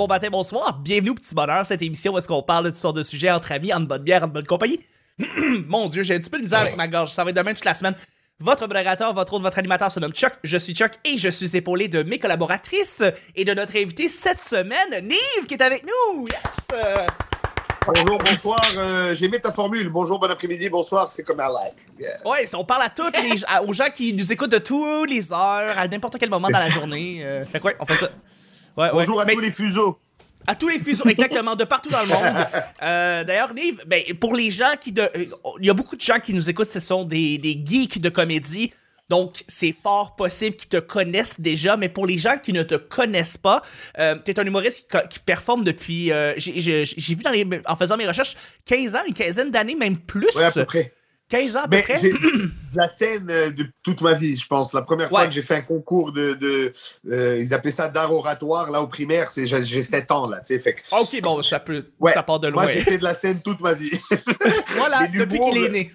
bon matin, bonsoir. Bienvenue au Petit Bonheur, cette émission où est-ce qu'on parle de toutes sortes de sujets entre amis, en bonne bière, en bonne compagnie. Mon Dieu, j'ai un petit peu de misère avec ma gorge. Ça va être demain toute la semaine. Votre modérateur, votre autre, votre animateur se nomme Chuck. Je suis Chuck et je suis épaulé de mes collaboratrices et de notre invité cette semaine, Nive, qui est avec nous. Yes! Bonjour, bonsoir. euh, J'ai aimé ta formule. Bonjour, bon après-midi, bonsoir. C'est comme I like. Yeah. Ouais, on parle à toutes les, à- aux gens qui nous écoutent de tous les heures, à n'importe quel moment dans la journée. Euh, fait que ouais, on fait ça. Ouais, ouais. Bonjour à Mais- tous les fuseaux. À tous les fuseaux, exactement, de partout dans le monde. Euh, D'ailleurs, Nive, ben, pour les gens qui... de- Il y a beaucoup de gens qui nous écoutent, ce sont des, des geeks de comédie. Donc, c'est fort possible qu'ils te connaissent déjà, mais pour les gens qui ne te connaissent pas, euh, t'es un humoriste qui, qui performe depuis, euh, j'ai vu dans les, en faisant mes recherches, 15 ans, une quinzaine d'années, même plus. Ouais, à peu près. 15 ans à peu Mais près? de la scène euh, de toute ma vie, je pense. La première fois Ouais. que j'ai fait un concours de. de euh, ils appelaient ça d'art oratoire, là, au primaire, c'est j'ai j'ai 7 ans, là. Tu sais, fait que, Ok, bon, ça peut, Ouais. ça part de loin. moi, j'ai fait de la scène toute ma vie. voilà, depuis qu'il est né.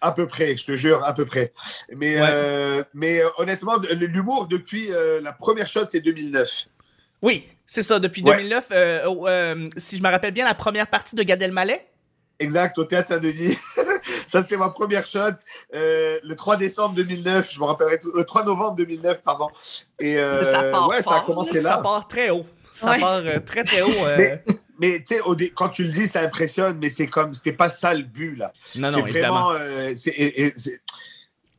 à peu près, je te jure, à peu près. Mais, Ouais. euh, mais honnêtement, l'humour, depuis euh, la première shot, c'est 2009. Oui, c'est ça, depuis Ouais. 2009. euh, oh, euh, si je me rappelle bien, la première partie de Gad Elmaleh? Exact, au Théâtre Saint-Denis. ça, c'était ma première shot. euh, le 3 décembre 2009, je me rappellerai tout. Le 3 novembre 2009, pardon. Et euh, Ça part ouais, ça a commencé Ça là. part très haut. Ça Ouais. part euh, très très haut. euh, Mais- Mais tu sais, au dé- quand tu le dis, ça impressionne, mais c'est comme, c'était pas ça le but là. non, c'est non, évidemment. vraiment. euh, et- et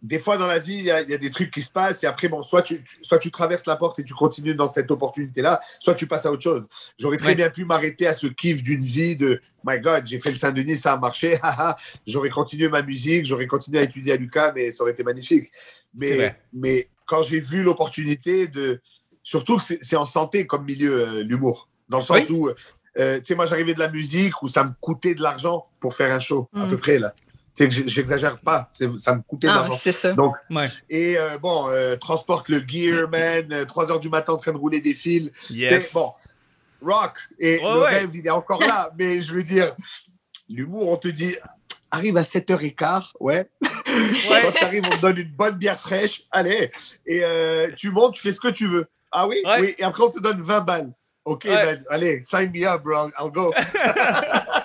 des fois dans la vie, il y, a- il y a des trucs qui se passent et après, bon, soit tu, tu- soit tu traverses la porte et tu continues dans cette opportunité-là, soit tu passes à autre chose. J'aurais très Ouais. bien pu m'arrêter à ce kiff d'une vie de My God, j'ai fait le Saint-Denis, ça a marché, j'aurais continué ma musique, j'aurais continué à étudier à Lucas, mais ça aurait été magnifique. Mais, mais quand j'ai vu l'opportunité de. Surtout que c'est en santé comme milieu, euh, l'humour. Dans le sens Oui. où, euh, tu sais, moi, j'arrivais de la musique où ça me coûtait de l'argent pour faire un show, à Mm. peu près, là. Sais, que j'exagère pas, c'est- ça me coûtait de Ah, l'argent. c'est ça. Donc, Ouais. et euh, bon, euh, transporte le gear, man, euh, 3 heures du matin en train de rouler des fils. Yes. Bon, rock. Et Ouais, le ouais. rêve, il est encore là. mais je veux dire, l'humour, on te dit, arrive à 7h15, ouais. Ouais. Quand tu arrives, on te donne une bonne bière fraîche, allez. Et euh, tu montes, tu fais ce que tu veux. Ah oui? Ouais. Oui. Et après, on te donne 20 balles. OK, Ouais. man, allez, sign me up, bro. I'll go.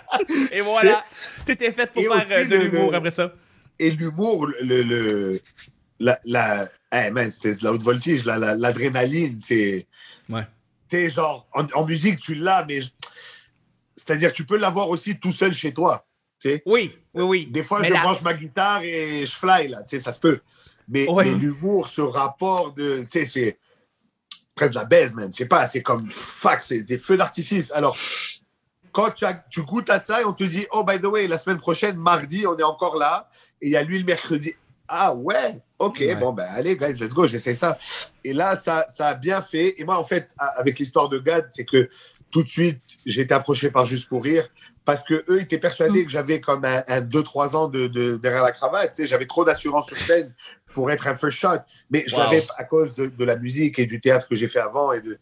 Et voilà, t'étais fait pour Et faire euh, de l'humour après ça. Et l'humour, le, le, la, la, eh, man, c'était de la haute voltige, la- la- l'adrénaline, c'est. Ouais. Tu genre, en, en musique, tu l'as, mais. C'est-à-dire, tu peux l'avoir aussi tout seul chez toi. Tu sais. Oui, oui, oui. Des fois, Mais je la- branche ma guitare et je fly, là. Tu sais, ça se peut. Mais, Ouais. mais l'humour, ce rapport de. Tu sais, c'est presque de la baise, man. C'est pas, c'est comme. Fuck, c'est des feux d'artifice. Alors, quand tu, as- tu goûtes à ça et on te dit, oh, by the way, la semaine prochaine, mardi, on est encore là. Et il y a lui le mercredi. Ah ouais, ok, Ouais. bon, ben allez, guys, let's go, j'essaie ça. Et là, ça, ça a bien fait. Et moi, en fait, avec l'histoire de Gad, c'est que tout de suite, j'ai été approché par Juste pour Rire parce que eux étaient persuadés Mm. que j'avais comme un 2-3 ans de, de- derrière la cravate. Tu sais, j'avais trop d'assurance sur scène pour être un first shot. Mais je Wow. l'avais à cause de, de la musique et du théâtre que j'ai fait avant. Et de,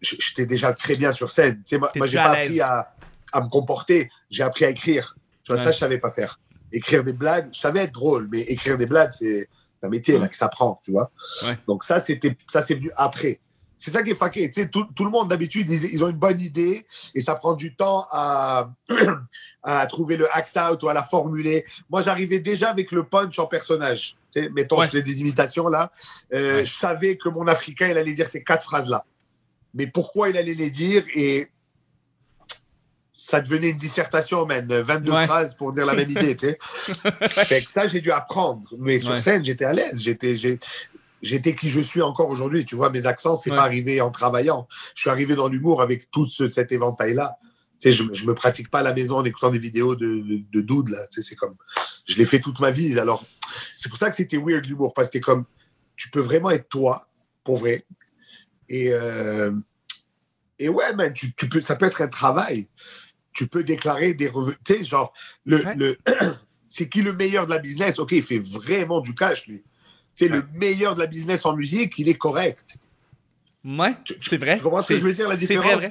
j'étais déjà très bien sur scène. Tu sais, moi, moi j'ai pas appris à, à me comporter. J'ai appris à écrire. Tu vois, Ouais. ça, je savais pas faire. Écrire des blagues, je savais être drôle, mais écrire des blagues, c'est un métier là, qui s'apprend, tu vois. Ouais. Donc ça, c'était ça c'est venu après. C'est ça qui est fucké. Tu sais, tout, tout le monde, d'habitude, ils, ils ont une bonne idée et ça prend du temps à, à trouver le act-out ou à la formuler. Moi, j'arrivais déjà avec le punch en personnage. Tu sais, mettons, Ouais. je fais des imitations là. Euh, Ouais. Je savais que mon Africain, il allait dire ces quatre phrases-là. Mais pourquoi il allait les dire et ça devenait une dissertation, man. 22 Ouais. phrases pour dire la même idée, tu sais. Fait que ça, j'ai dû apprendre. Mais sur Ouais. scène, j'étais à l'aise. J'étais, j'étais qui je suis encore aujourd'hui. Tu vois, mes accents, c'est Ouais. pas arrivé en travaillant. Je suis arrivé dans l'humour avec tout ce- cet éventail-là. Tu sais, je, je me pratique pas à la maison en écoutant des vidéos de, de, là. Tu sais, c'est comme, je l'ai fait toute ma vie. Alors, c'est pour ça que c'était weird l'humour, parce que comme, tu peux vraiment être toi, pour vrai. Et, euh, et ouais, man, tu, tu peux, ça peut être un travail. Tu peux déclarer des revenus. Tu sais, genre, le, Ouais. le, c'est qui le meilleur de la business? OK, il fait vraiment du cash, lui. C'est Ouais. le meilleur de la business en musique, il est correct. Ouais, Tu- tu- c'est vrai. tu comprends ce que C'est- je veux dire, la différence? vrai.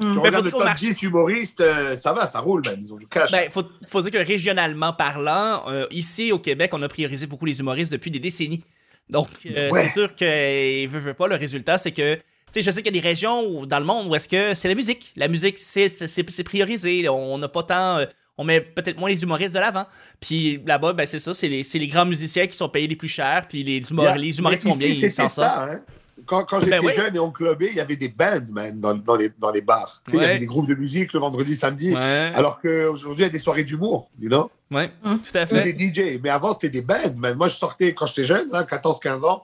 Tu Mm. Ben, regardes faut le top marché- 10 humoristes, euh, ça va, ça roule, man. Ils ont du cash. Ben, faut, faut dire que régionalement parlant, euh, ici au Québec, on a priorisé beaucoup les humoristes depuis des décennies. Donc, euh, Ouais. c'est sûr que, euh, veut, veut pas, le résultat, c'est que sais, je sais qu'il y a des régions où- dans le monde où est-ce que c'est la musique. La musique, c'est, c'est, c'est- c'est priorisé. On n'a pas tant. euh, on met peut-être moins les humoristes de l'avant. Puis là-bas, ben, c'est ça, c'est les, c'est les grands musiciens qui sont payés les plus chers. Puis les, humor- humoristes vont bien, ils s'en sortent? ça. Hein. Quand, quand j'étais Ben oui. jeune et on clubait, il y avait des bands, man, dans, dans les, dans les bars. Il y avait des groupes de musique le vendredi, samedi. Ouais, Alors qu'aujourd'hui, il y a des soirées d'humour, you know? ouais, Mm. tout à Ou fait. des DJ. Mais avant, c'était des bands, man. Moi, je sortais quand j'étais jeune, là, 14-15 ans.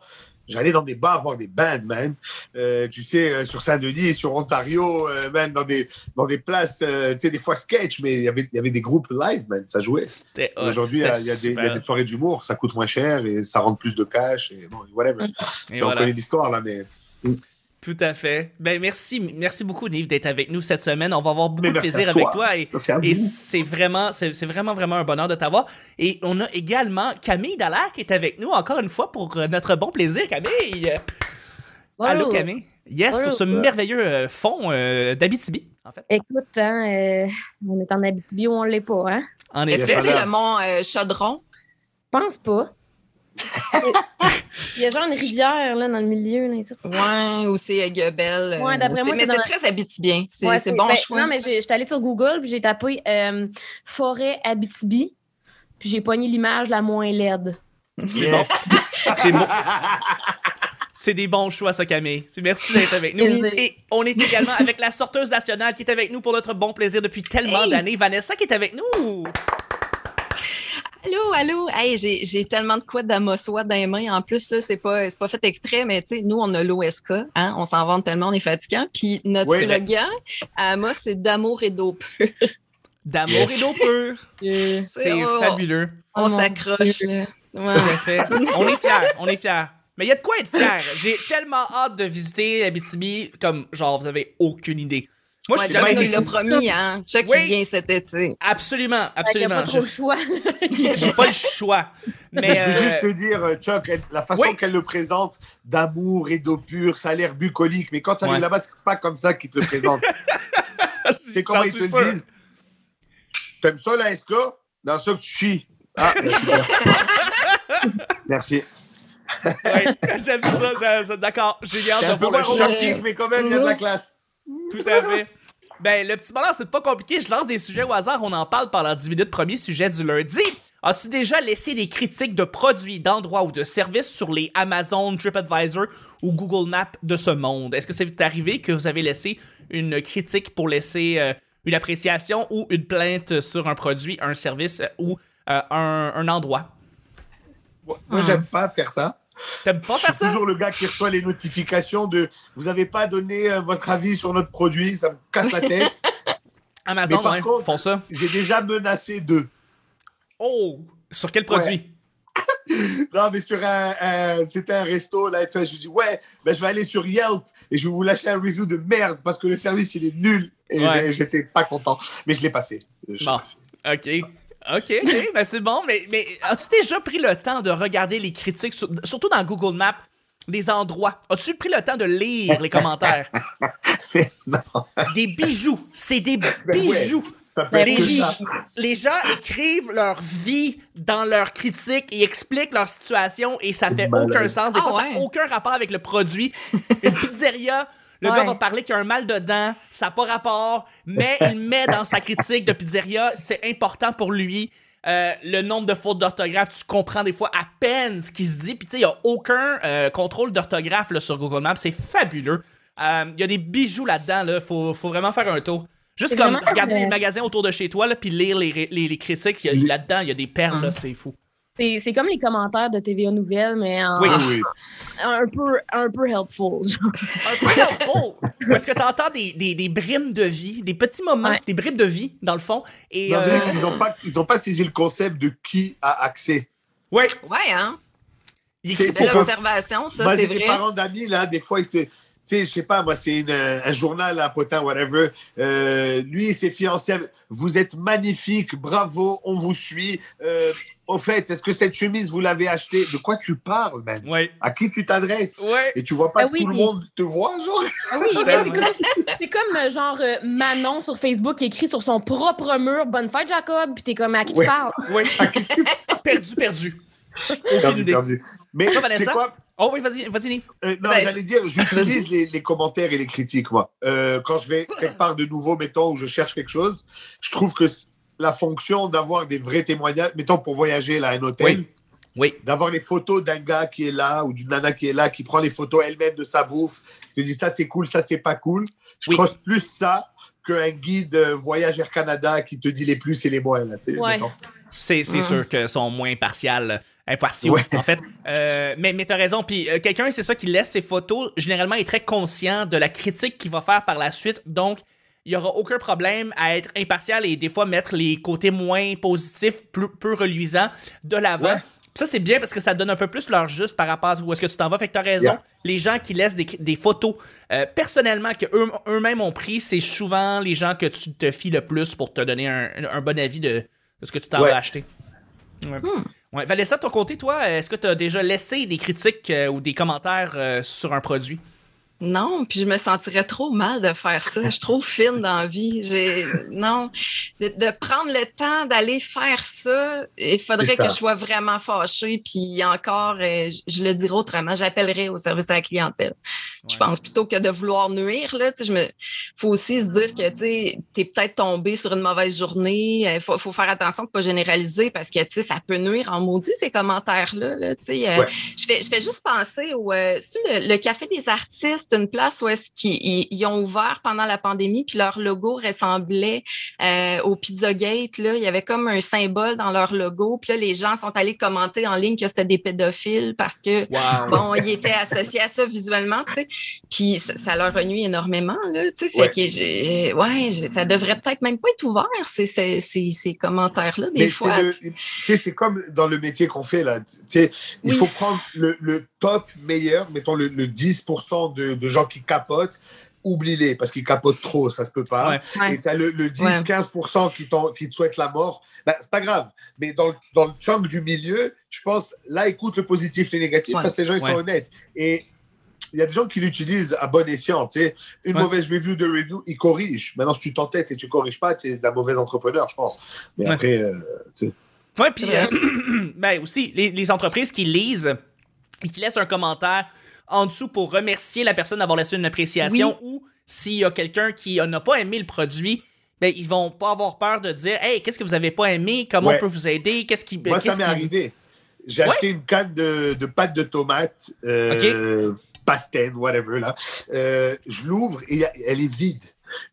J'allais dans des bars voir des bands, man. Euh, tu sais, euh, sur Saint-Denis, sur Ontario, euh, man, dans des, dans des places, euh, tu sais, des fois sketch, mais il y avait- il y avait des groupes live, man. Ça jouait. Aujourd'hui, il y, a- y des- soirées d'humour, ça coûte moins cher et ça rentre plus de cash et bon, whatever. Et Tu sais, On voilà. connaît l'histoire, là, mais. Tout à fait. Ben merci, merci beaucoup, Nive, d'être avec nous cette semaine. On va avoir beaucoup Mais de plaisir avec toi. et, c'est vraiment, c'est vraiment, vraiment un bonheur de t'avoir. Et on a également Camille Dallaire qui est avec nous encore une fois pour euh, notre bon plaisir, Camille. Allô. Camille? Yes, Bonjour. sur ce merveilleux euh, fond euh, d'Abitibi, en fait. Écoute, hein, euh, on est en Abitibi ou on l'est pas, hein? En Est-ce que c'est le mont euh, Chaudron? Pense pas. Il y a genre une rivière là, dans le milieu. Là, ici. Ouais, ou c'est Guebel? Ouais, d'après moi, Mais c'est c'est dans- très habitibien. C'est Ouais, c'est bon ben, choix. Non, mais j'étais allée sur Google puis j'ai tapé euh, forêt Abitibi. Puis j'ai pogné l'image la moins laide. Yes. C'est bon. C'est des bons choix, ça, Camille. C'est- Merci d'être avec nous. Et on est également avec la sorteuse nationale qui est avec nous pour notre bon plaisir depuis tellement Hey! d'années. Vanessa qui est avec nous. Allô, allô? Hey, j'ai j'ai tellement de quoi d'Amossois dans les mains. En plus, là, c'est pas, c'est pas fait exprès, mais tu sais, nous, on a l'OSK. Hein? On s'en vante tellement, on est fatigant. Puis notre Oui. slogan à Amos, c'est d'amour et d'eau pure. D'amour Yes. et d'eau pure. C'est oh, fabuleux. On s'accroche. là. Ouais. Tout à fait. On est fiers, on est fiers. Mais il y a de quoi être fier. J'ai tellement hâte de visiter l'Abitibi, comme genre vous avez aucune idée. Moi, Ouais, je suis jamais Chuck, il l'a promis, hein. Chuck, Oui. il vient cet été. Absolument, Il n'y a absolument. pas trop le choix. Je- J'ai pas le choix. Mais Je veux euh, juste te dire, euh, Chuck, la façon oui. qu'elle le présente, d'amour et d'eau pure, ça a l'air bucolique, mais quand ça Ouais. arrive là-bas, c'est pas comme ça qu'ils te le présentent. c'est comment ils te sûr. le disent? T'aimes ça, la SK? Dans ça que tu chies. Ah, super. Merci. ouais, j'aime ça, j'aime ça. D'accord, j'ai hâte C'est un peu moins mais quand même, il y a de la classe. Tout à fait. Ben, le petit bonheur, c'est pas compliqué. Je lance des sujets au hasard. On en parle pendant 10 minutes. Premier sujet du lundi. As-tu déjà laissé des critiques de produits, d'endroits ou de services sur les Amazon, TripAdvisor ou Google Maps de ce monde? Est-ce que c'est arrivé que vous avez laissé une critique pour laisser euh, une appréciation ou une plainte sur un produit, un service euh, ou euh, un, un endroit? Moi, j'aime pas faire ça. T'aimes pas Je faire suis ça? toujours le gars qui reçoit les notifications de vous n'avez pas donné euh, votre avis sur notre produit, ça me casse la tête. Amazon, mais par ouais, contre- font ça. J'ai déjà menacé d'eux. Oh! Sur quel produit? Non, mais sur un, un- c'était un resto, là, et tout ça, je dis, ouais, ben, je vais aller sur Yelp et je vais vous lâcher un review de merde parce que le service, il est nul. Et Ouais. j'étais pas content. Mais je l'ai pas fait. Je- Bon. OK. OK, OK, ben c'est bon, mais, mais as-tu déjà pris le temps de regarder les critiques, sur- surtout dans Google Maps, des endroits? As-tu pris le temps de lire les commentaires? Non, Des bijoux, c'est des Ben ouais. bijoux. ça peut être Les, les gens écrivent leur vie dans leurs critiques et expliquent leur situation et ça fait Malade. aucun sens. Des Ah fois, ça n'a aucun rapport avec le produit. Une pizzeria, le Ouais. gars va parler qu'il y a un mal de dents, ça n'a pas rapport, mais il met dans sa critique de pizzeria, c'est important pour lui. Euh, le nombre de fautes d'orthographe, tu comprends des fois à peine ce qui se dit. Puis tu sais, il n'y a aucun euh, contrôle d'orthographe là, sur Google Maps. C'est fabuleux. Euh, Il y a des bijoux là-dedans. Il faut, faut vraiment faire un tour. Juste comme regarder les magasins autour de chez toi, là, puis lire les, les, les critiques. Là-dedans, il y a des perles, Hum. là, c'est fou. C'est c'est comme les commentaires de TVA Nouvelles, mais en- Oui. Oui. un, peu, un peu helpful. genre. Un peu helpful. Parce que tu entends des, des, des brimes de vie, des petits moments, Ouais. des bribes de vie, dans le fond. Et, Mais on dirait euh, qu'ils n'ont pas, ils ont pas saisi le concept de qui a accès. ouais, Ouais, hein? C'est- écrit c'est Belle pas- observation, ça, Moi, c'est j'ai des vrai. parents d'amis, là, des fois, ils te. Tu sais, je sais pas, moi, c'est un journal à Potin, whatever. Euh, lui et ses fiancés, vous êtes magnifiques, bravo, on vous suit. Euh, au fait, est-ce que cette chemise, vous l'avez achetée? De quoi tu parles, man? Ouais. À qui tu t'adresses? Ouais. Et tu vois pas Ah que oui, tout le monde te voit, genre? Ah oui, mais c'est comme, euh, genre euh, Manon sur Facebook qui écrit sur son propre mur Bonne fête, Jacob, puis t'es comme à qui Ouais. tu parles? Ouais. perdu, perdu. Perdu, perdu. Mais c'est quoi? Oh oui, vas-y, vas-y, Nive. Euh, non, Ben, j'allais dire, j'utilise les, les commentaires et les critiques, moi. Euh, quand je vais quelque part de nouveau, mettons, où je cherche quelque chose, je trouve que la fonction d'avoir des vrais témoignages, mettons, pour voyager là, à un hôtel, Oui. Oui. d'avoir les photos d'un gars qui est là ou d'une nana qui est là, qui prend les photos elle-même de sa bouffe, qui te dit ça c'est cool, ça c'est pas cool. Je Oui. trust plus ça qu'un guide euh, voyage Air Canada qui te dit les plus et les moins. Là, Ouais. C'est c'est Mhm. sûr qu'ils sont moins impartials. Impartiaux, Ouais. en fait. Euh, mais mais t'as raison. Puis euh, quelqu'un, c'est ça, qui laisse ses photos, généralement, est très conscient de la critique qu'il va faire par la suite. Donc, il n'y aura aucun problème à être impartial et des fois mettre les côtés moins positifs, plus, peu reluisants de l'avant. Ouais. Ça, c'est bien parce que ça donne un peu plus leur juste par rapport à où est-ce que tu t'en vas. Fait que t'as raison. Yeah. Les gens qui laissent des, des photos euh, personnellement que eux, eux-mêmes ont pris, c'est souvent les gens que tu te fies le plus pour te donner un, un bon avis de, de ce que tu t'en Ouais. vas acheter. Ouais. Ouais. Vanessa, de ton côté, toi, est-ce que tu as déjà laissé des critiques euh, ou des commentaires euh, sur un produit? Non, puis je me sentirais trop mal de faire ça. Je suis trop fine dans la vie. J'ai non, de, de prendre le temps d'aller faire ça, il faudrait que je sois vraiment fâchée. Puis encore, euh, je, le dirais autrement, j'appellerais au service à la clientèle. Je pense plutôt que de vouloir nuire là. Je me, faut aussi se dire que tu t'es peut-être tombé sur une mauvaise journée. Il faut, faut faire attention de pas généraliser parce que ça peut nuire en maudit ces commentaires là. tu sais, euh, je fais, je fais juste penser au euh, sur le, le Café des artistes, une place où est-ce qu'ils ils- ils ont ouvert pendant la pandémie, puis leur logo ressemblait euh, au Pizzagate. Là. Il y avait comme un symbole dans leur logo. Puis là, les gens sont allés commenter en ligne que c'était des pédophiles parce que Wow. bon, ils étaient associés à ça visuellement, tu sais. Puis ça, ça leur nuit énormément, là, tu sais. Fait Ouais. que ça devrait peut-être même pas être ouvert, ces, ces, ces, ces commentaires-là, des Mais fois. c'est le- tu sais, c'est comme dans le métier qu'on fait là. Tu sais, il Oui. faut prendre le, le top meilleur, mettons le, le 10% de, de gens qui capotent, oublie-les parce qu'ils capotent trop, ça se peut pas. Ouais. Ouais. Et tu as le, le Ouais. 10-15% qui, qui te souhaitent la mort, ben, c'est pas grave. Mais dans, le- dans le chunk du milieu, je pense, là, écoute le positif, les négatifs, Ouais. parce que les gens, ils Ouais. sont honnêtes. Et il y a des gens qui l'utilisent à bon escient. Tu sais. Une Ouais. mauvaise review de review, ils corrigent. Maintenant, si tu t'entêtes et tu corriges pas, tu es un mauvais entrepreneur, je pense. Mais Ouais. après, euh, tu sais. Ouais, puis euh, ben aussi, les, les entreprises qui lisent et qui laissent un commentaire en dessous pour remercier la personne d'avoir laissé une appréciation ou s'il y a quelqu'un qui n'a pas aimé le produit, ben ils vont pas avoir peur de dire Hey, qu'est-ce que vous avez pas aimé? Comment Ouais. on peut vous aider? Qu'est-ce qui. Moi, ça m'est arrivé. J'ai Ouais. acheté une canne de, de pâte de tomate, euh, pastène, whatever, là. Euh, je l'ouvre et elle est vide.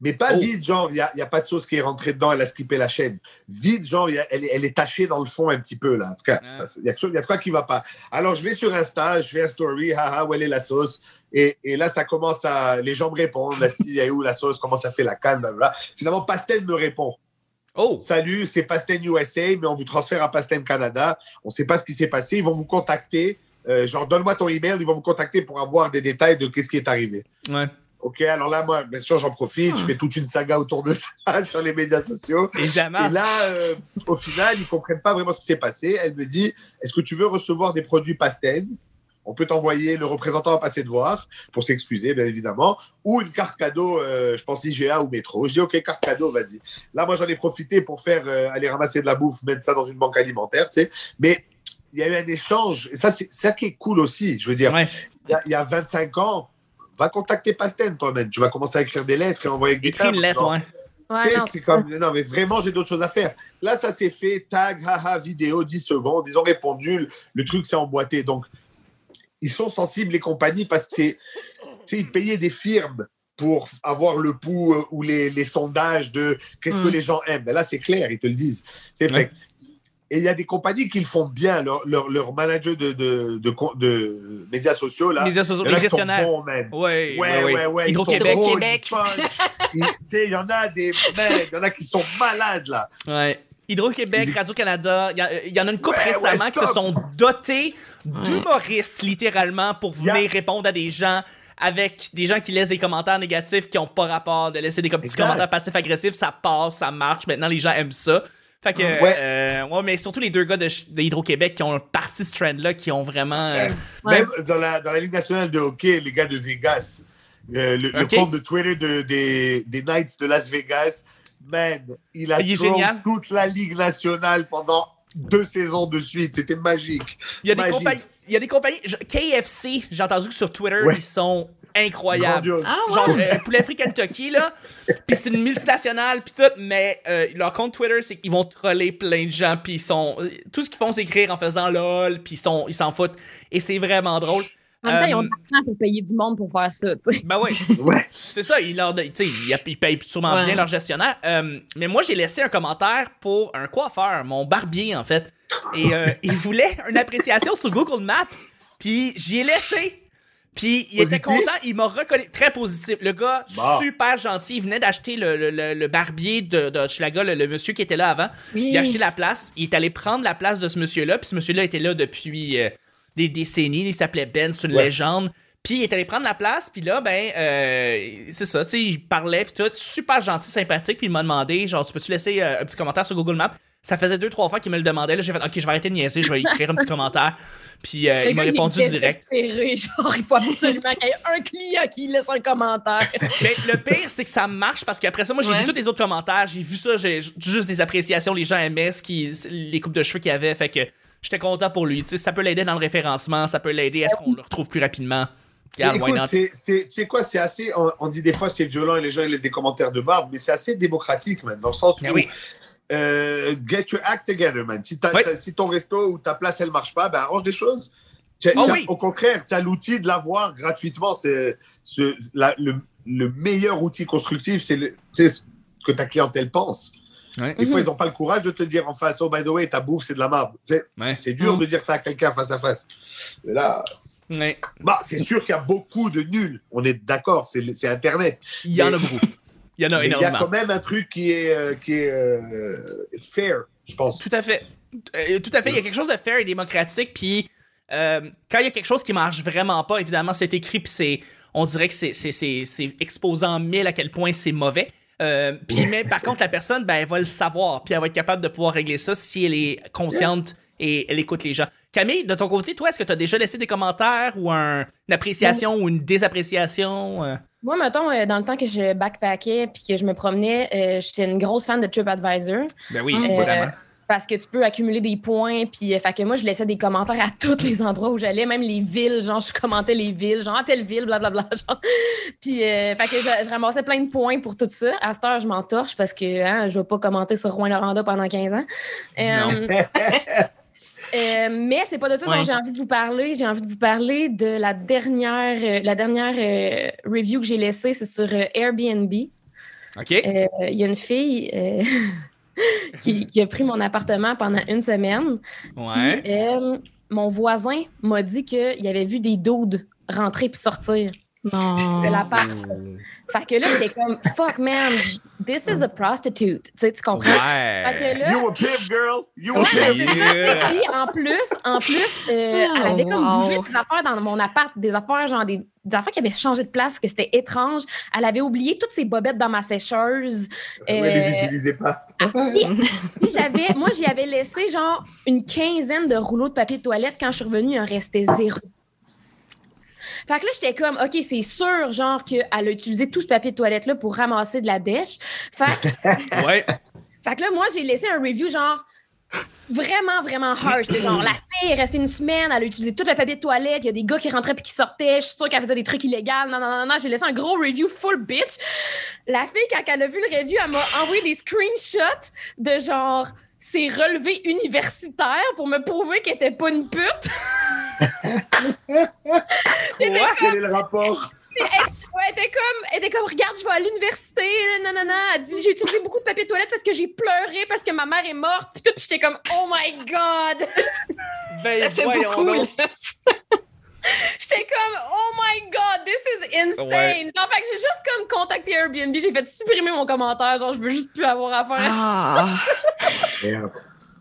Mais pas Oh. vide, genre, il n'y a, y a pas de sauce qui est rentrée dedans, elle a skippé la chaîne. Vide, genre, a- elle, est- elle est tachée dans le fond un petit peu, là. En tout cas, il y, a quelque chose- qui va pas. Alors, je vais sur Insta, je fais un story, haha, où elle est la sauce? Et, et là, ça commence à. Les gens me répondent, là, si, où la sauce, comment ça fait la canne, blablabla. Finalement, Pastène me répond. Oh! Salut, c'est Pastène USA, mais on vous transfère à Pastène Canada. On ne sait pas ce qui s'est passé. Ils vont vous contacter. Euh, genre, donne-moi ton email. Ils vont vous contacter pour avoir des détails de qu'est-ce qui est arrivé. Ouais. OK, alors là, moi, bien sûr, j'en profite. Je fais toute une saga autour de ça sur les médias sociaux. Évidemment. Et là, euh, au final, ils comprennent pas vraiment ce qui s'est passé. Elle me dit Est-ce que tu veux recevoir des produits Pastène On peut t'envoyer le représentant à passer de voir pour s'excuser, bien évidemment, ou une carte cadeau, euh, je pense IGA ou métro. Je dis Ok, carte cadeau, vas-y. Là, moi, j'en ai profité pour faire euh, aller ramasser de la bouffe, mettre ça dans une banque alimentaire, tu sais. Mais il y a eu un échange. Et ça, c'est ça qui est cool aussi. Je veux dire, Ouais. il y a- il y, a 25 ans, va contacter Pastène toi-même. Tu vas commencer à écrire des lettres et envoyer des Écris une lettre, ouais. Ouais, c'est comme, non, mais vraiment, j'ai d'autres choses à faire. Là, ça s'est fait, tag, haha, vidéo, 10 secondes, ils ont répondu, le, le truc s'est emboîté. Donc, ils sont sensibles, les compagnies, parce que c'est, tu sais, ils payaient des firmes pour avoir le pouls euh, ou les, les sondages de qu'est-ce que Mm. les gens aiment. Ben là, c'est clair, ils te le disent. C'est Ouais. Et il y a des compagnies qui le font bien, leur, leur, leur manager de, de, de, médias sociaux, là. Les, sociaux- les gestionnaires. Ouais, Ouais, ouais, ouais. ils sont Hydro-Québec. drôles, Québec. il y en a des. Il y en a qui sont malades, là. Ouais. Hydro-Québec, Radio-Canada, il y, y en a une couple Ouais, récemment ouais, qui se sont dotés d'humoristes, littéralement, pour venir Yeah. répondre à des gens avec des gens qui laissent des commentaires négatifs qui n'ont pas rapport de laisser des petits Exact. commentaires passifs-agressifs. Ça passe, ça marche. Maintenant, les gens aiment ça. Fait que, Ouais. euh, ouais, mais surtout les deux gars de, de Hydro-Québec qui ont parti ce trend-là, qui ont vraiment. euh, Ouais. Même dans la, dans la Ligue nationale de hockey, les gars de Vegas, euh, le, compte de Twitter de, des, des Knights de Las Vegas, man, il a Il toute la Ligue nationale pendant deux saisons de suite. C'était magique. Il y a des compagnies. Il y a des compagnies. KFC, j'ai entendu que sur Twitter, Ouais. ils sont incroyables. Grandiose. Ah ouais? Genre euh, poulet frit Kentucky là, puis c'est une multinationale puis tout, mais euh, leur compte Twitter c'est qu'ils vont troller plein de gens puis ils sont euh, tout ce qu'ils font c'est écrire en faisant lol puis ils sont ils s'en foutent et c'est vraiment drôle. En même temps, ils ont Euh, de l'argent pour payer du monde pour faire ça, tu sais. Ben oui, Ouais. c'est ça, ils leur, tu sais, ils, ils payent sûrement Ouais. bien leur gestionnaire. Euh, mais moi j'ai laissé un commentaire pour un coiffeur, mon barbier en fait, et euh, il voulait une appréciation sur Google Maps, puis j'y ai laissé. Puis il était content, il m'a reconnu. Très positif. Le gars, Bon. super gentil. Il venait d'acheter le, le, le- le barbier de, de le, le monsieur qui était là avant. Oui. Il a acheté la place. Il est allé prendre la place de ce monsieur-là. Puis ce monsieur-là était là depuis euh, des décennies. Il s'appelait Ben, c'est une Ouais. légende. Puis il est allé prendre la place. Puis là, ben, euh, c'est ça. Tu sais, il parlait. Puis tout. Super gentil, sympathique. Puis il m'a demandé, genre, tu peux-tu laisser euh, un petit commentaire sur Google Maps? Ça faisait deux, trois fois qu'il me le demandait. Là, j'ai fait, OK, je vais arrêter de niaiser. Je vais écrire un petit commentaire. Puis euh, il m'a répondu direct. genre, il faut absolument qu'il y ait un client qui laisse un commentaire. Mais le pire, c'est que ça marche parce qu'après ça, moi, j'ai Ouais. vu tous les autres commentaires. J'ai vu ça, j'ai juste des appréciations. Les gens aimaient ce qui, les coupes de cheveux qu'il y avait. Fait que j'étais content pour lui. Ça peut l'aider dans le référencement, ça peut l'aider à ce qu'on le retrouve plus rapidement. Not? c'est- c'est- tu sais quoi, c'est assez. On, on dit des fois c'est violent et les gens ils laissent des commentaires de barbe, mais c'est assez démocratique, man, dans le sens où oui. euh, get your act together, man. Si, ton resto ou ta place elle marche pas, ben arrange des choses. Oh oui. Au contraire, tu as l'outil de l'avoir gratuitement. C'est le, le meilleur outil constructif, c'est ce que ta clientèle pense. Ouais. Des fois, Mhm. ils n'ont pas le courage de te dire en face, oh by the way, ta bouffe c'est de la Ouais. C'est dur Mhm. de dire ça à quelqu'un face à face. Mais là, Ouais. bah, c'est sûr qu'il y a beaucoup de nuls. On est d'accord, c'est c'est Internet. Il y en a beaucoup. Il y en a Mais il y a énormément. quand même un truc qui est, euh, qui est euh, fair, je pense. Tout à fait. Euh, tout à fait. Il y a quelque chose de fair et démocratique. Puis euh, quand il y a quelque chose qui marche vraiment pas, évidemment, c'est écrit. Puis c'est, on dirait que c'est, c'est, c'est, c'est exposant mille à quel point c'est mauvais. Puis mais par contre, la personne, ben, elle va le savoir. Puis elle va être capable de pouvoir régler ça si elle est consciente et elle écoute les gens. Camille, de ton côté, toi, est-ce que tu as déjà laissé des commentaires ou un- une appréciation ou une désappréciation? euh? Moi, mettons, euh, dans le temps que je backpackais puis que je me promenais, euh, j'étais une grosse fan de TripAdvisor. Ben oui, vraiment. Parce que tu peux accumuler des points, puis euh, fait que moi, je laissais des commentaires à tous les endroits où j'allais, même les villes, genre, je commentais les villes, genre, ah, telle ville, blablabla, genre. Puis, euh, fait que je, je ramassais plein de points pour tout ça. À cette heure, je m'en torche parce que hein, je vais pas commenter sur Rouen-Noranda pendant 15 ans. Euh, euh, mais c'est pas de ça Ouais. dont j'ai envie de vous parler. J'ai envie de vous parler de la dernière, euh, la dernière euh, review que j'ai laissée, c'est sur Airbnb. OK. Il y a une fille qui, qui a pris mon appartement pendant une semaine. ouais. Puis, mon voisin m'a dit qu'il avait vu des doudes rentrer puis sortir Non. de l'appart. Fait que là, j'étais comme, fuck man, this is a prostitute. Tu sais, tu comprends? Fait que Ouais. là, You a pimp, girl! You a Ouais, pimp! Yeah. puis en plus, en plus, euh, elle avait comme wow. bougé des affaires dans mon appart, des affaires genre des, des affaires qui avaient changé de place, que c'était étrange. Elle avait oublié toutes ses bobettes dans ma sécheuse. Ouais, Euh, les utilisez pas. Puis j'avais, moi, j'y avais laissé genre une quinzaine de rouleaux de papier de toilette. Quand je suis revenue, il en restait zéro. Fait que là, j'étais comme, OK, c'est sûr, genre, qu'elle a utilisé tout ce papier de toilette-là pour ramasser de la dèche. Fait, que- Ouais. fait que là, moi, j'ai laissé un review, genre, vraiment, vraiment harsh. de genre, la fille est restée une semaine, elle a utilisé tout le papier de toilette, il y a des gars qui rentraient puis qui sortaient, je suis sûre qu'elle faisait des trucs illégaux. Non, non, non, non, j'ai laissé un gros review full bitch. La fille, quand elle a vu le review, elle m'a envoyé des screenshots de genre ses relevés universitaires pour me prouver qu'elle était pas une pute. Quoi? Quel est le rapport? Ouais, elle était comme, elle était comme, regarde, je vais à l'université, non, non, non. Elle dit, j'ai utilisé beaucoup de papier de toilette parce que j'ai pleuré parce que ma mère est morte. Puis tout, puis j'étais comme, oh my god. Ben, Ça fait voyons. J'étais comme, oh my god, this is insane. Ouais. Genre, fait que j'ai juste comme contacté Airbnb, j'ai fait supprimer mon commentaire, genre, je veux juste plus avoir affaire. Ah. Merde.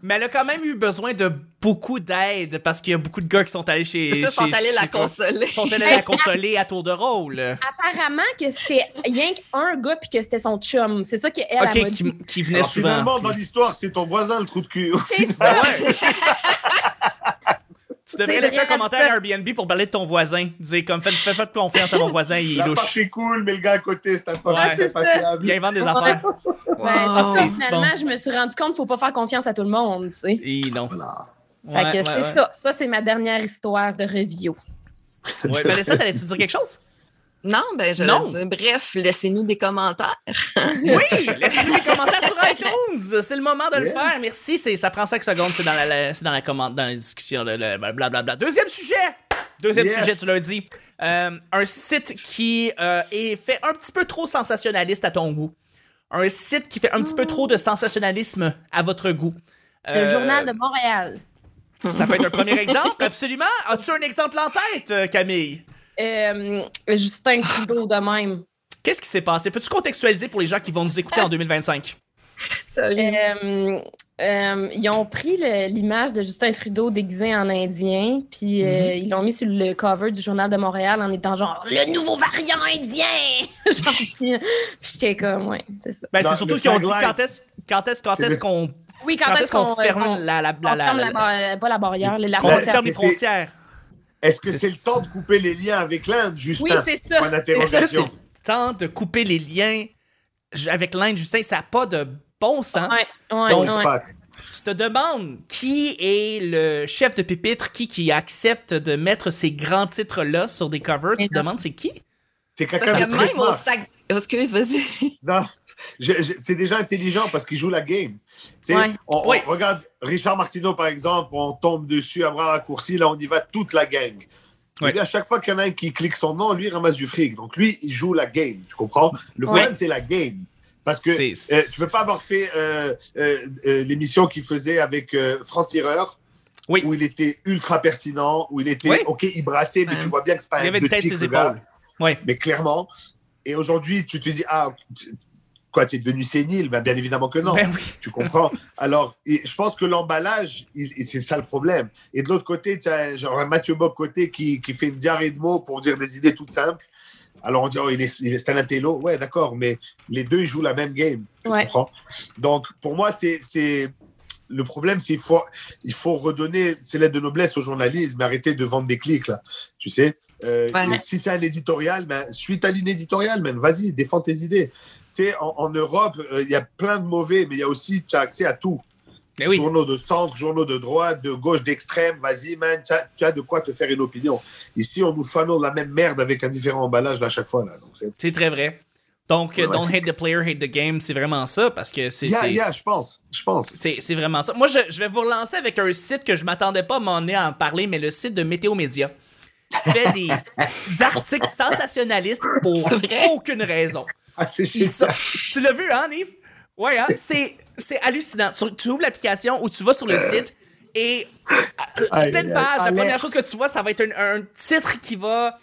Mais elle a quand même eu besoin de beaucoup d'aide parce qu'il y a beaucoup de gars qui sont allés chez. Ils sont allés la consoler. sont allés la consoler à tour de rôle. Apparemment que c'était rien qu'un gars puis que c'était son chum. C'est ça qu'elle elle, Ok, m'a dit. qui, qui venait Alors, souvent. finalement, puis- dans l'histoire, c'est ton voisin le trou de cul. C'est Ben ça. ouais. devrais C'est laisser un commentaire ça. à Airbnb pour parler de ton voisin. Dire comme fais, fais pas de confiance à mon voisin, il est La louche. part est cool, mais le gars à côté, c'est un peu Ouais, c'est c'est pas ça. fiable. Il invente des affaires. Parce que c'est finalement, bon. je me suis rendu compte qu'il faut pas faire confiance à tout le monde, tu sais. Et non. Voilà. Fait Ouais, que ouais, c'est ouais. ça. Ça, c'est ma dernière histoire de review. Ouais, Vanessa, t'allais-tu dire quelque chose? Non, ben je Non. dire, bref, laissez-nous des commentaires. Oui! Laissez-nous des commentaires sur iTunes! C'est le moment de le faire. Merci. Ça prend 5 secondes. C'est dans la, la- c'est dans la commande, dans la discussion. le Blablabla. Deuxième sujet! Deuxième Yes. sujet, tu l'as dit. Euh, un site qui euh, est fait un petit peu trop sensationnaliste à ton goût. Un site qui fait un petit peu trop de sensationnalisme à votre goût. Le Euh, Journal de Montréal. Ça peut être un premier exemple, absolument. As-tu un exemple en tête, Camille? Euh, Justin Trudeau de même. Qu'est-ce qui s'est passé? Peux-tu contextualiser pour les gens qui vont nous écouter en 2025? Euh, euh, ils ont pris l'image de Justin Trudeau déguisé en Indien, puis euh, ils l'ont mis sur le cover du Journal de Montréal en étant genre le nouveau variant indien. puis, j'étais comme, ouais, c'est ça. Ben, c'est surtout qu'ils ont dit quand est-ce quand est-ce qu'on Oui, quand, quand est-ce qu'on ferme on- la la on la la, ferme la- la bar- pas la barrière, la frontière. ferme les frontières. Est-ce que C'est le temps de couper les liens avec l'Inde, Justin? Oui, c'est ça. Est-ce que c'est le temps de couper les liens avec l'Inde, Justin? Ça n'a pas de bon sens. Ouais, ouais, Donc, ouais. Tu te demandes qui est le chef de pupitre, qui, qui accepte de mettre ces grands titres-là sur des covers? Tu te demandes c'est qui? C'est quelqu'un que de très même au smart. sac. Oh, excuse, vas-y. Non, c'est déjà intelligent parce qu'il joue la game. Ouais. on, on regarde Richard Martineau, par exemple, on tombe dessus à bras raccourcis, là, on y va toute la gang. Ouais. Et à chaque fois qu'il y en a un qui clique son nom, lui, il ramasse du fric. Donc, lui, il joue la game. Tu comprends? Le Ouais. problème, c'est la game. Parce que euh, tu peux pas avoir fait euh, euh, l'émission qu'il faisait avec Franck Tireur, Oui. où il était ultra pertinent, où il était, Oui. OK, il brassait, mais tu vois bien que c'est pas Il avait une tête ses épaules. Ouais. Mais clairement. Et aujourd'hui, tu te dis, ah, quoi, tu es devenu sénile? Ben, Bien évidemment que non. Ben oui. Tu comprends? Alors, et je pense que l'emballage, c'est ça le problème. Et de l'autre côté, tu as genre un Mathieu Bock côté qui, qui fait une diarrhée de mots pour dire des idées toutes simples. Alors on dit, oh, il est, il est un intello. Ouais, d'accord, mais les deux, ils jouent la même game. Tu Ouais. comprends? Donc, pour moi, c'est. c'est- Le problème, c'est qu'il faut, il faut redonner ses lettres de noblesse au journalisme, mais arrêter de vendre des clics, là. Tu sais? Euh, et Si tu as un éditorial, ben, suis ta ligne éditoriale, man. Vas-y, défends tes idées. Tu sais, en, en Europe, euh, il y a plein de mauvais, mais il y a aussi, tu as accès à tout. Ben oui. Journaux de centre, journaux de droite, de gauche, d'extrême, vas-y, man, tu as, de quoi te faire une opinion. Ici, on nous fanons la même merde avec un différent emballage là, à chaque fois. Là. Donc, c'est, C'est très vrai. Donc, euh, Ouais, don't hate the player, hate the game, c'est vraiment ça, parce que c'est Yeah, c'est- yeah, je pense. Je pense. c'est- c'est vraiment ça. Moi, je, je vais vous relancer avec un site que je m'attendais pas à m'en à en parler, mais le site de Météo Média fait des articles sensationnalistes pour aucune raison. Ah, c'est ça. tu l'as vu, hein, Nive? Ouais, hein? C'est, c'est hallucinant. Tu, tu ouvres l'application ou tu vas sur le site et à, pleine page, la première chose que tu vois, ça va être un, un titre qui va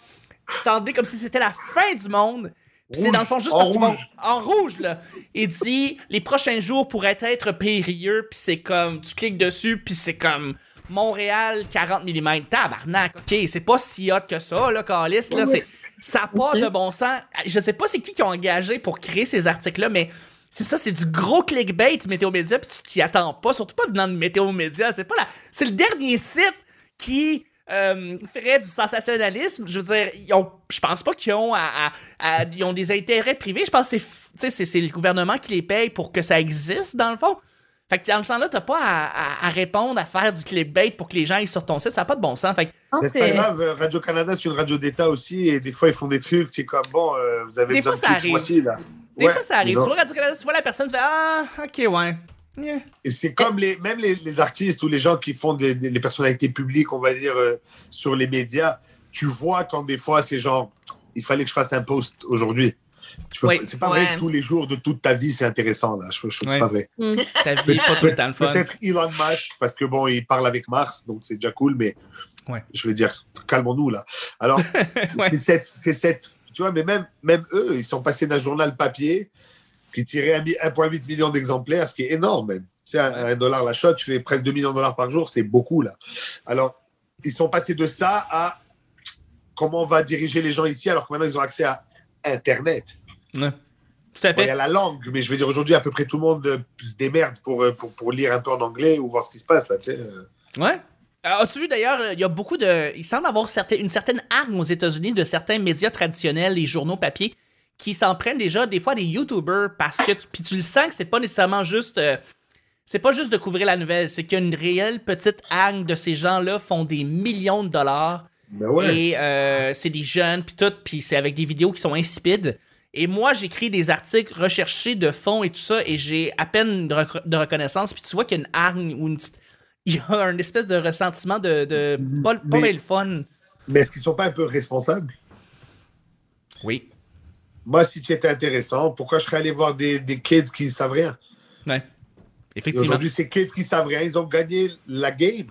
sembler comme si c'était la fin du monde. Puis c'est dans le fond juste en parce rouge. en rouge là. Il dit les prochains jours pourraient être périlleux puis c'est comme tu cliques dessus puis c'est comme Montréal 40 mm tabarnak. OK, c'est pas si hot que ça là Calis là, c'est ça a pas de bon sens. Je sais pas c'est qui qui ont engagé pour créer ces articles là mais c'est ça, c'est du gros clickbait Météo Média, puis tu t'y attends pas, surtout pas venant de Météo Média. C'est pas la... C'est le dernier site qui euh, ferait du sensationnalisme. Je veux dire, ils ont, je pense pas qu'ils ont, à, à- à- ils ont des intérêts privés. Je pense que c'est le gouvernement qui les paye pour que ça existe, dans le fond. Fait que dans le sens-là, t'as pas à, à- à répondre, à faire du clickbait pour que les gens aillent sur ton site. Ça n'a pas de bon sens. Fait que, c'est pas grave, euh, Radio-Canada, c'est une radio d'État aussi, et des fois, ils font des trucs, c'est comme, bon, euh, vous avez Des besoin fois, de ça ce arrive. mois-ci, là. des Ouais, fois, ça arrive. non. Tu vois Radio-Canada, tu vois la personne, tu fais Ah, ok, ouais. Yeah. Et c'est comme les, même les, les artistes ou les gens qui font des, des- les personnalités publiques, on va dire, euh, sur les médias, tu vois quand des fois, c'est genre, il fallait que je fasse un post aujourd'hui. Oui. C'est pas vrai que tous les jours de toute ta vie, c'est intéressant, là. Je, je trouve que Ouais. c'est pas vrai. Ta vie est pas tout le temps le fun. Peut-être Elon Musk, parce que bon, il parle avec Mars, donc c'est déjà cool, mais Ouais. je veux dire, calmons-nous, là. Alors, Ouais. c'est cette, c'est cette, tu vois, mais même, même eux, ils sont passés d'un journal papier qui tirait un mi- 1,8 million d'exemplaires, ce qui est énorme, même. Tu sais, un, un dollar la shot, tu fais presque 2 millions de dollars par jour, c'est beaucoup, là. Alors, ils sont passés de ça à comment on va diriger les gens ici, alors que maintenant, ils ont accès à Internet. Ouais. Tout à Bon, Il y fait. a la langue, mais je veux dire, aujourd'hui, à peu près tout le monde euh, se démerde pour, euh, pour, pour lire un peu en anglais ou voir ce qui se passe, là, tu sais. euh. Ouais. As-tu vu d'ailleurs, il y a beaucoup de. Il semble avoir une certaine arme aux États-Unis de certains médias traditionnels, les journaux papier, qui s'en prennent déjà des fois des YouTubers parce que puis tu le sens que c'est pas nécessairement juste euh, c'est pas juste de couvrir la nouvelle, c'est qu'il y a une réelle petite haine de ces gens-là font des millions de dollars Ben ouais. et euh, c'est des jeunes puis tout puis c'est avec des vidéos qui sont insipides. Et moi, j'écris des articles recherchés de fond et tout ça, et j'ai à peine de, rec- de reconnaissance. Puis tu vois qu'il y a une hargne ou une petite- Il y a un espèce de ressentiment de. de pas, pas Mais- le fun. Mais est-ce qu'ils sont pas un peu responsables? Oui. Moi, si tu étais intéressant, pourquoi je serais allé voir des, des kids qui savent rien? Ouais. Effectivement. Aujourd'hui, ces kids qui savent rien, ils ont gagné la game.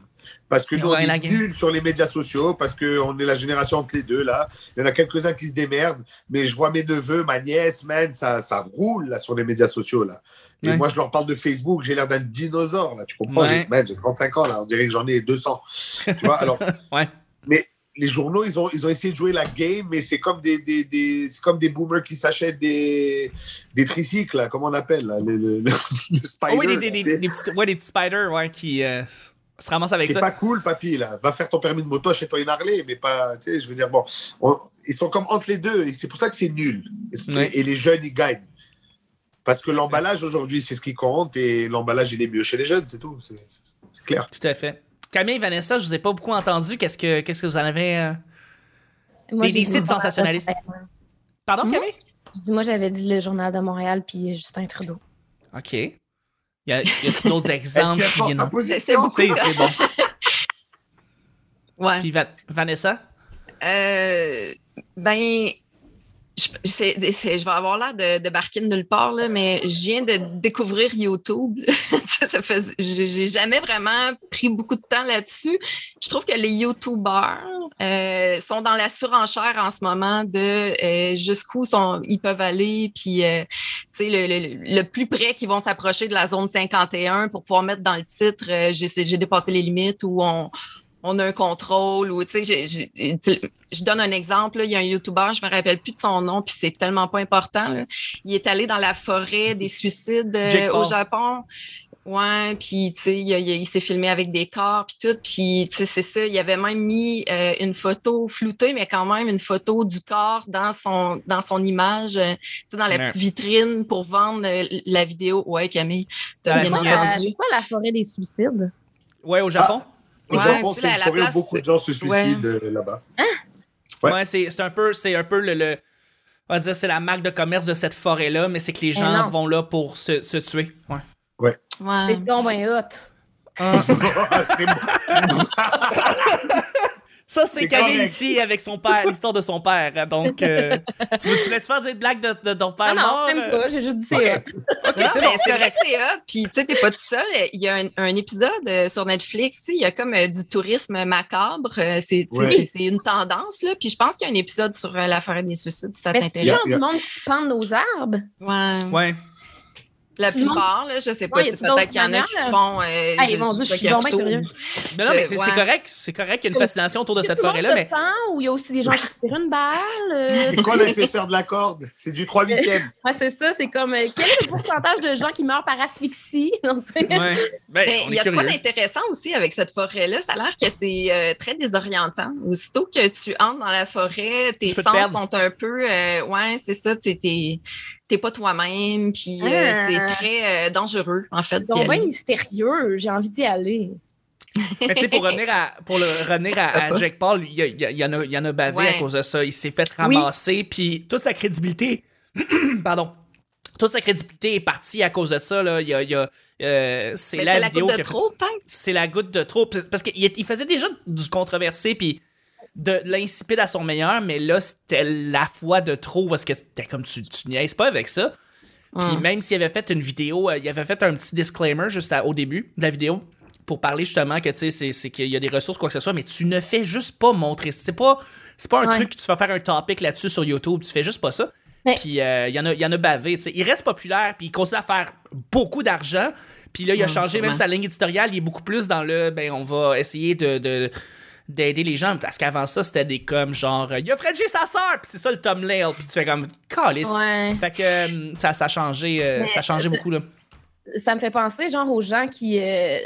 Parce que nous, on est nuls sur les médias sociaux, parce qu'on est la génération entre les deux, là. Il y en a quelques-uns qui se démerdent, mais je vois mes neveux, ma nièce, man, ça, ça roule, là, sur les médias sociaux, là. Et Ouais. moi, je leur parle de Facebook, j'ai l'air d'un dinosaure, là. Tu comprends? Ouais. J'ai man, j'ai 35 ans, là. On dirait que j'en ai 200. tu vois? Alors, Ouais. mais les journaux, ils ont, ils ont essayé de jouer la game, mais c'est comme des, des, des- c'est comme des boomers qui s'achètent des, des tricycles, là. Comment on appelle, là? Le, le- le- spider. Oh oui, des, des, là, des, tu sais. des petits, ouais, des petits spiders ouais, qui euh, se avec C'est pas cool, papy, là. Va faire ton permis de moto chez toi Harley, mais pas, tu sais, je veux dire, bon, on- ils sont comme entre les deux, et c'est pour ça que c'est nul. Et, c'est- Ouais. et les jeunes, ils gagnent. Parce que l'emballage, aujourd'hui, c'est ce qui compte, et l'emballage, il est mieux chez les jeunes, c'est tout. C'est c'est clair. Tout à fait. Camille et Vanessa, je vous ai pas beaucoup entendu. Qu'est-ce que, qu'est-ce que vous en avez. euh? Moi, Des- sites sensationnalistes? Pardon, Hmm? Camille? Je dis, moi, j'avais dit le Journal de Montréal puis Justin Trudeau. OK. Y a- y a-tu d'autres exemples? Qui viennent- C'est bon. Ouais. Puis Va- Vanessa? Euh, ben, je, je vais avoir l'air de, de barquer de nulle part, là, mais je viens de découvrir YouTube. Ça, ça j'ai jamais vraiment pris beaucoup de temps là-dessus. Je trouve que les YouTubers euh, sont dans la surenchère en ce moment de euh, jusqu'où ils peuvent aller, puis euh, le, le- le plus près qu'ils vont s'approcher de la zone 51 pour pouvoir mettre dans le titre j'ai dépassé les limites ou on, on a un contrôle ou tu sais, je donne un exemple. là, il y a un YouTuber, je me rappelle plus de son nom, puis c'est tellement pas important. là. Il est allé dans la forêt des suicides euh, au. Japon. Ouais, puis tu sais, il, s'est filmé avec des corps puis tout, puis tu sais, c'est ça. Il avait même mis euh, une photo floutée, mais quand même une photo du corps dans son dans son image, euh, tu sais, dans la Ouais. petite vitrine pour vendre la vidéo. Ouais, Camille, t'as bien entendu. C'est quoi la forêt des suicides? Ouais, au Japon? Au Ouais, Japon, c'est la- une la forêt où beaucoup de gens se suicident euh, là-bas. Ouais, Ouais. c'est, c'est un peu, c'est un peu le, le- on va dire, c'est la marque de commerce de cette forêt-là, mais c'est que les Mais gens vont là pour se, se tuer. Ouais. Ouais. C'est donc ben hot. c'est bon. Ça, c'est Camille correct. ici avec son père, l'histoire de son père. Donc, euh, tu veux-tu laisses faire des blagues de, de ton père Ah non, mort? même pas. J'ai juste dit c'est hot. Non, c'est bon. c'est hot. Puis, tu sais, t'es pas tout seul. Il y a un, un épisode euh, sur Netflix, tu sais, il y a comme euh, du tourisme macabre. Euh, C'est tu sais, Ouais. c'est- c'est une tendance, là. Puis, je pense qu'il y a un épisode sur euh, la forêt des suicides, si ça Mais c'est t'intéresse. genre Yeah, du monde qui se pendent aux arbres? Ouais. Ouais. La plupart, là, je sais pas. Ouais, Peut-être qu'il y en a qui se font. Euh, Hey, mon Dieu, je suis. Non, non, mais c'est, Je- ouais. correct. C'est correct qu'il y a une fascination autour de cette forêt-là, mais il y a aussi des gens qui se tirent une balle. euh, C'est quoi l'épaisseur de la corde? C'est du 3 huitièmes. Ouais, c'est ça. C'est comme euh, quel est le pourcentage de gens qui meurent par asphyxie? Ouais. Ben, il y a quoi d'intéressant aussi avec cette forêt-là? Ça a l'air que c'est euh, très désorientant. Aussitôt que tu entres dans la forêt, tes sens sont un peu. euh, ouais, c'est ça. Tu t'es, pas toi-même. Puis euh, Ah. c'est très euh, dangereux, en fait. aller. bien mystérieux. J'ai envie d'y aller. Mais tu sais, pour revenir à, pour le, revenir à? Jake Paul, il y, a- il y en a, il y en a bavé Ouais. à cause de ça. Il s'est fait Oui. ramasser, puis toute sa crédibilité, pardon, toute sa crédibilité est partie à cause de ça. Là. Il y a, il y a, euh, c'est la c'est goutte de trop, peut-être? c'est la goutte de trop. Parce qu'il il faisait déjà du controversé, puis de l'insipide à son meilleur, mais là, c'était la fois de trop, parce que c'était comme tu, tu niaises pas avec ça. Puis même s'il avait fait une vidéo, euh, il avait fait un petit disclaimer juste à- au début de la vidéo pour parler justement que tu sais c'est- c'est qu'il y a des ressources quoi que ce soit mais tu ne fais juste pas montrer. C'est pas c'est pas un Ouais. truc que tu vas faire un topic là-dessus sur YouTube tu fais juste pas ça. Puis euh, il y en a y en a bavé tu sais. Il reste populaire puis il continue à faire beaucoup d'argent. Puis là il a Hum, changé même sa ligne éditoriale. Il est beaucoup plus dans le ben on va essayer de, de- d'aider les gens parce qu'avant ça c'était des comme genre il a frenché sa sœur puis c'est ça le thumbnail puis tu fais comme calice Ouais. fait que euh, ça, ça a changé, euh, Mais, ça a changé beaucoup là. ça me fait penser genre aux gens qui euh,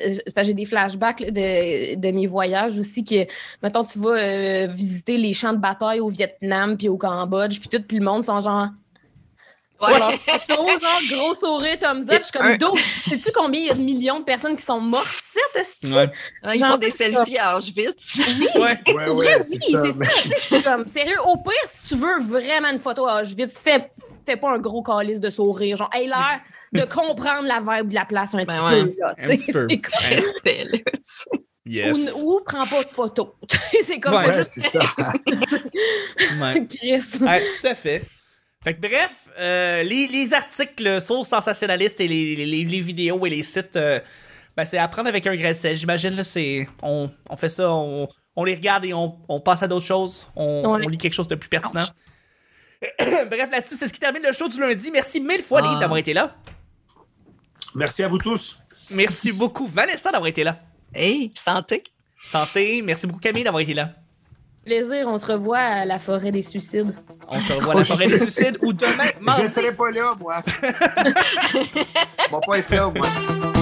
j'ai des flashbacks là, de, de mes voyages aussi que mettons tu vas euh, visiter les champs de bataille au Vietnam puis au Cambodge puis tout puis le monde sont genre Voilà. Genre, gros sourire, thumbs up. Je suis comme? Sais-tu combien il y a de millions de personnes qui sont mortes? C'est esti? Ouais. Ils font des selfies à Auschwitz. Ouais. Ouais, oui, c'est ça. Je suis comme, sérieux, au pire, si tu veux vraiment une photo à Auschwitz, fais, fais pas un gros calice de sourire. Genre, aie l'air de comprendre la vibe de la place un Ben petit ouais. peu. Là, tu Un sais, petit peu. c'est comme- Ouais. Respect, là. Yes. Ou, ou prends pas de photo. c'est comme Ouais. juste c'est ça. Ouais. Chris. Ouais, tout à fait. Fait que bref, euh, les, les articles sur sensationnalistes et les, les, les vidéos et les sites, euh, ben, c'est à prendre avec un grain de sel. J'imagine, là, c'est. On, on fait ça, on, on les regarde et on, on passe à d'autres choses. On, Ouais. on lit quelque chose de plus pertinent. bref, là-dessus, c'est ce qui termine le show du lundi. Merci mille fois, Ah. D'avoir été là. Merci à vous tous. Merci beaucoup, Vanessa, d'avoir été là. Hey, santé. Santé. Merci beaucoup, Camille, d'avoir été là. Plaisir, on se revoit à la forêt des suicides. On se revoit à la forêt des suicides ou demain, Je mardi. ne serai pas là, moi. Mon pas être là, moi.